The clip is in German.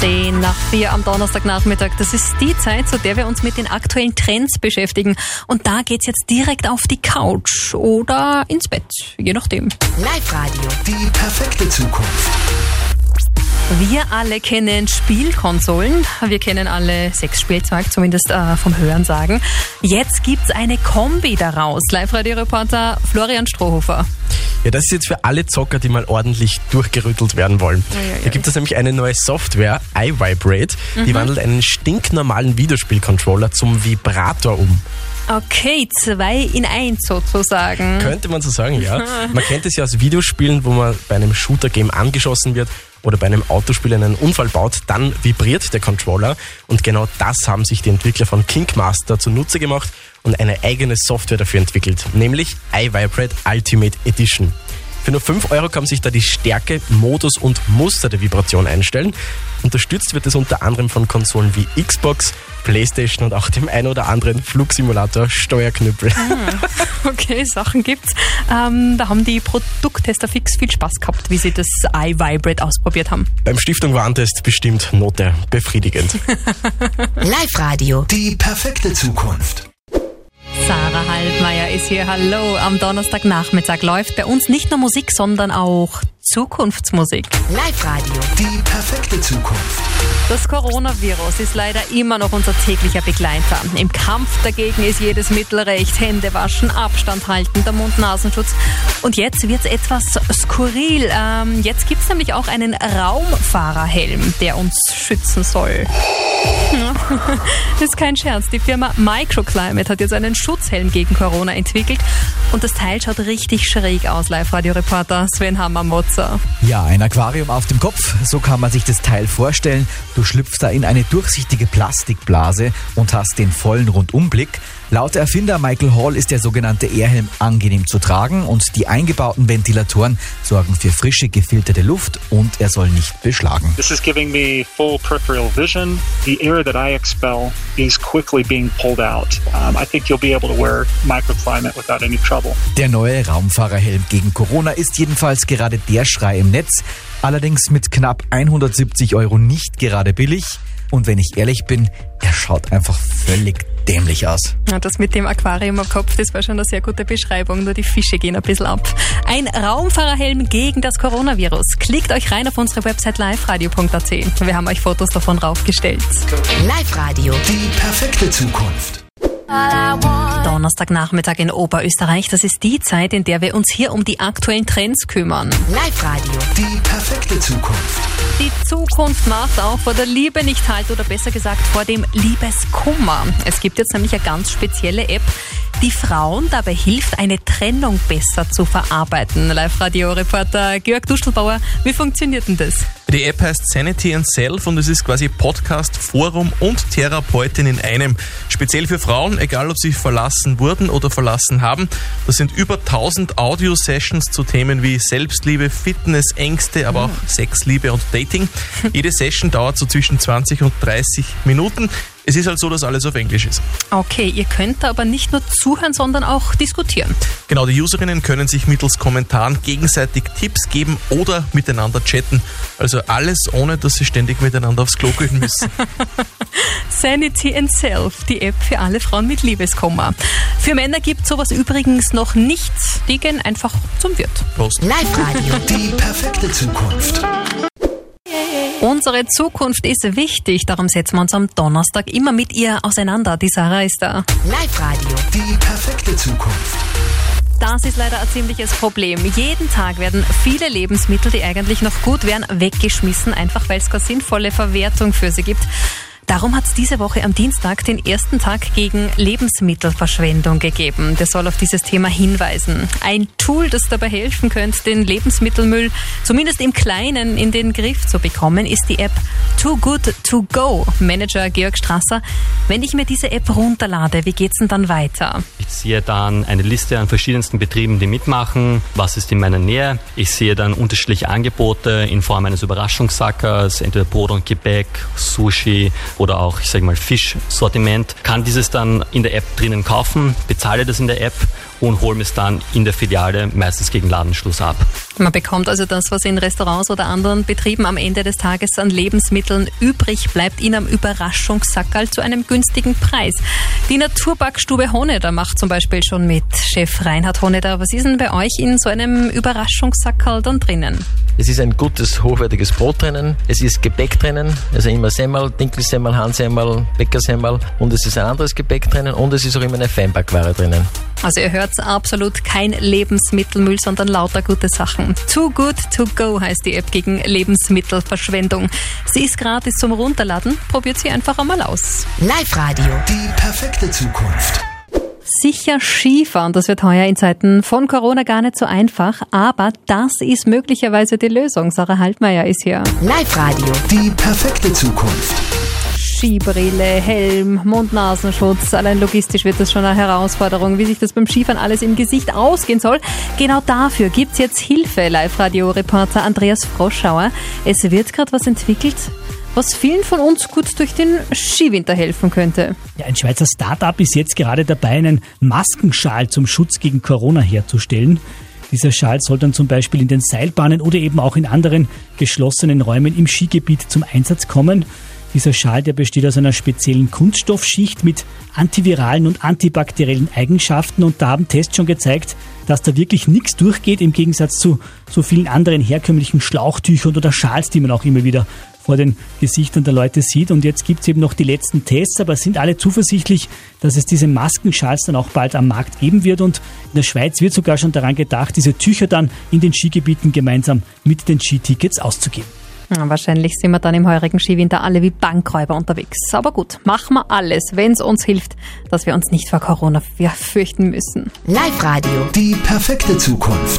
10 nach 4 am Donnerstagnachmittag. Das ist die Zeit, zu der wir uns mit den aktuellen Trends beschäftigen. Und da geht's jetzt direkt auf die Couch oder ins Bett, je nachdem. Live-Radio. Die perfekte Zukunft. Wir alle kennen Spielkonsolen. Wir kennen alle Sexspielzeug, zumindest äh, vom Hören sagen. Jetzt gibt's eine Kombi daraus. Live-Radio-Reporter Florian Strohhofer. Ja, das ist jetzt für alle Zocker, die mal ordentlich durchgerüttelt werden wollen. Eieiei. Da gibt es nämlich eine neue Software, iVibrate, die wandelt einen stinknormalen Videospielcontroller zum Vibrator um. Okay, zwei in eins sozusagen. Könnte man so sagen, ja. Man kennt es ja aus Videospielen, wo man bei einem Shooter-Game angeschossen wird oder bei einem Autospiel einen Unfall baut, dann vibriert der Controller. Und genau das haben sich die Entwickler von Kinkmaster zunutze gemacht und eine eigene Software dafür entwickelt, nämlich iVibrate Ultimate Edition. Für nur 5 Euro kann man sich da die Stärke, Modus und Muster der Vibration einstellen. Unterstützt wird es unter anderem von Konsolen wie Xbox, Playstation und auch dem ein oder anderen Flugsimulator Steuerknüppel. Okay, Sachen gibt's. Ähm, da haben die Produkttester fix viel Spaß gehabt, wie sie das iVibrate ausprobiert haben. Beim Stiftung Warntest bestimmt Note befriedigend. Live-Radio. Die perfekte Zukunft. Sarah Halbmeier ist hier. Hallo. Am Donnerstagnachmittag läuft bei uns nicht nur Musik, sondern auch Zukunftsmusik. Live-Radio. Die perfekte Zukunft. Das Coronavirus ist leider immer noch unser täglicher Begleiter. Im Kampf dagegen ist jedes Mittel recht. Hände waschen, Abstand halten, der Mund-Nasenschutz. Und jetzt wird's etwas skurril. Ähm, jetzt gibt's nämlich auch einen Raumfahrerhelm, der uns schützen soll. Das ist kein Scherz. Die Firma Microclimate hat jetzt einen Schutzhelm gegen Corona entwickelt. Und das Teil schaut richtig schräg aus, Live-Radio-Reporter Sven Hammermotzer. Ja, ein Aquarium auf dem Kopf, so kann man sich das Teil vorstellen. Du schlüpfst da in eine durchsichtige Plastikblase und hast den vollen Rundumblick. Laut Erfinder Michael Hall ist der sogenannte Airhelm angenehm zu tragen und die eingebauten Ventilatoren sorgen für frische, gefilterte Luft und er soll nicht beschlagen. This is giving me full peripheral vision. The air that I expel is quickly being pulled out. Um, I think you'll be able to wear microclimate without any trouble. Der neue Raumfahrerhelm gegen Corona ist jedenfalls gerade der Schrei im Netz, allerdings mit knapp 170 Euro nicht gerade billig. Und wenn ich ehrlich bin, er schaut einfach völlig dämlich aus. Ja, das mit dem Aquarium am Kopf, das war schon eine sehr gute Beschreibung, nur die Fische gehen ein bisschen ab. Ein Raumfahrerhelm gegen das Coronavirus. Klickt euch rein auf unsere Website liveradio.at. Wir haben euch Fotos davon raufgestellt. Live-Radio. Die perfekte Zukunft. Donnerstagnachmittag in Oberösterreich, das ist die Zeit, in der wir uns hier um die aktuellen Trends kümmern. Live-Radio. Die perfekte Zukunft. Die Zukunft macht auch vor der Liebe nicht halt oder besser gesagt vor dem Liebeskummer. Es gibt jetzt nämlich eine ganz spezielle App, die Frauen dabei hilft, eine Trennung besser zu verarbeiten. Live-Radio-Reporter Georg Duschelbauer, wie funktioniert denn das? Die App heißt Sanity and Self und es ist quasi Podcast, Forum und Therapeutin in einem. Speziell für Frauen, egal ob sie verlassen wurden oder verlassen haben. Das sind über 1000 Audio-Sessions zu Themen wie Selbstliebe, Fitness, Ängste, aber auch Sexliebe und Dating. Jede Session dauert so zwischen 20 und 30 Minuten. Es ist halt so, dass alles auf Englisch ist. Okay, ihr könnt da aber nicht nur zuhören, sondern auch diskutieren. Genau, die Userinnen können sich mittels Kommentaren gegenseitig Tipps geben oder miteinander chatten. Also alles ohne, dass sie ständig miteinander aufs Klo gehen müssen. Sanity and Self, die App für alle Frauen mit Liebeskummer. Für Männer gibt sowas übrigens noch nicht. Die gehen einfach zum Wirt. Prost. Live-Radio. Die perfekte Zukunft. Unsere Zukunft ist wichtig, darum setzen wir uns am Donnerstag immer mit ihr auseinander. Die Sarah ist da. Live-Radio. Die perfekte Zukunft. Das ist leider ein ziemliches Problem. Jeden Tag werden viele Lebensmittel, die eigentlich noch gut wären, weggeschmissen, einfach weil es keine sinnvolle Verwertung für sie gibt. Darum hat es diese Woche am Dienstag den ersten Tag gegen Lebensmittelverschwendung gegeben. Der soll auf dieses Thema hinweisen. Ein Tool, das dabei helfen könnte, den Lebensmittelmüll zumindest im Kleinen in den Griff zu bekommen, ist die App Too Good To Go. Manager Georg Strasser, wenn ich mir diese App runterlade, wie geht's denn dann weiter? Ich sehe dann eine Liste an verschiedensten Betrieben, die mitmachen. Was ist in meiner Nähe? Ich sehe dann unterschiedliche Angebote in Form eines Überraschungssackers, entweder Brot und Gebäck, Sushi oder auch, ich sage mal, Fischsortiment. Kann dieses dann in der App drinnen kaufen, bezahle das in der App und hole es dann in der Filiale meistens gegen Ladenschluss ab. Man bekommt also das, was in Restaurants oder anderen Betrieben am Ende des Tages an Lebensmitteln übrig bleibt, in einem Überraschungssackerl zu einem günstigen Preis. Die Naturbackstube Honeder macht zum Beispiel schon mit. Chef Reinhard Honeder, was ist denn bei euch in so einem Überraschungssackerl dann drinnen? Es ist ein gutes, hochwertiges Brot drinnen. Es ist Gebäck drinnen, also immer Semmel, Dinkelsemmel, Hansemmel, Bäckersemmel und es ist ein anderes Gebäck drinnen und es ist auch immer eine Feinbackware drinnen. Also ihr hört absolut kein Lebensmittelmüll, sondern lauter gute Sachen. Too Good To Go heißt die App gegen Lebensmittelverschwendung. Sie ist gratis zum Runterladen. Probiert sie einfach einmal aus. Live-Radio. Die perfekte Zukunft. Sicher Skifahren, das wird heuer in Zeiten von Corona gar nicht so einfach, aber das ist möglicherweise die Lösung. Sarah Haltmeier ist hier. Live-Radio. Die perfekte Zukunft. Skibrille, Helm, Mund-Nasenschutz. Allein logistisch wird das schon eine Herausforderung, wie sich das beim Skifahren alles im Gesicht ausgehen soll. Genau dafür gibt's jetzt Hilfe, Live-Radio-Reporter Andreas Froschauer. Es wird gerade was entwickelt, was vielen von uns gut durch den Skiwinter helfen könnte. Ja, ein Schweizer Start-up ist jetzt gerade dabei, einen Maskenschal zum Schutz gegen Corona herzustellen. Dieser Schal soll dann zum Beispiel in den Seilbahnen oder eben auch in anderen geschlossenen Räumen im Skigebiet zum Einsatz kommen. Dieser Schal, der besteht aus einer speziellen Kunststoffschicht mit antiviralen und antibakteriellen Eigenschaften und da haben Tests schon gezeigt, dass da wirklich nichts durchgeht im Gegensatz zu so vielen anderen herkömmlichen Schlauchtüchern oder Schals, die man auch immer wieder vor den Gesichtern der Leute sieht. Und jetzt gibt es eben noch die letzten Tests, aber sind alle zuversichtlich, dass es diese Maskenschals dann auch bald am Markt geben wird. Und in der Schweiz wird sogar schon daran gedacht, diese Tücher dann in den Skigebieten gemeinsam mit den Skitickets auszugeben. Ja, wahrscheinlich sind wir dann im heurigen Skiwinter alle wie Bankräuber unterwegs. Aber gut, machen wir alles, wenn es uns hilft, dass wir uns nicht vor Corona fürchten müssen. Live-Radio. Die perfekte Zukunft.